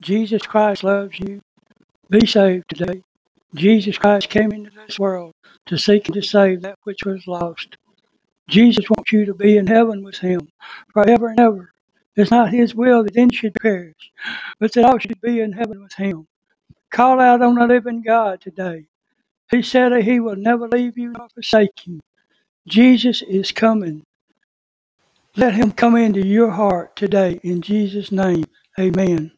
Jesus Christ loves you. Be saved today. Jesus Christ came into this world to seek and to save that which was lost. Jesus wants you to be in heaven with him forever and ever. It's not his will that any should perish, but that all should be in heaven with him. Call out on the living God today. He said that he will never leave you nor forsake you. Jesus is coming. Let him come into your heart today in Jesus' name. Amen.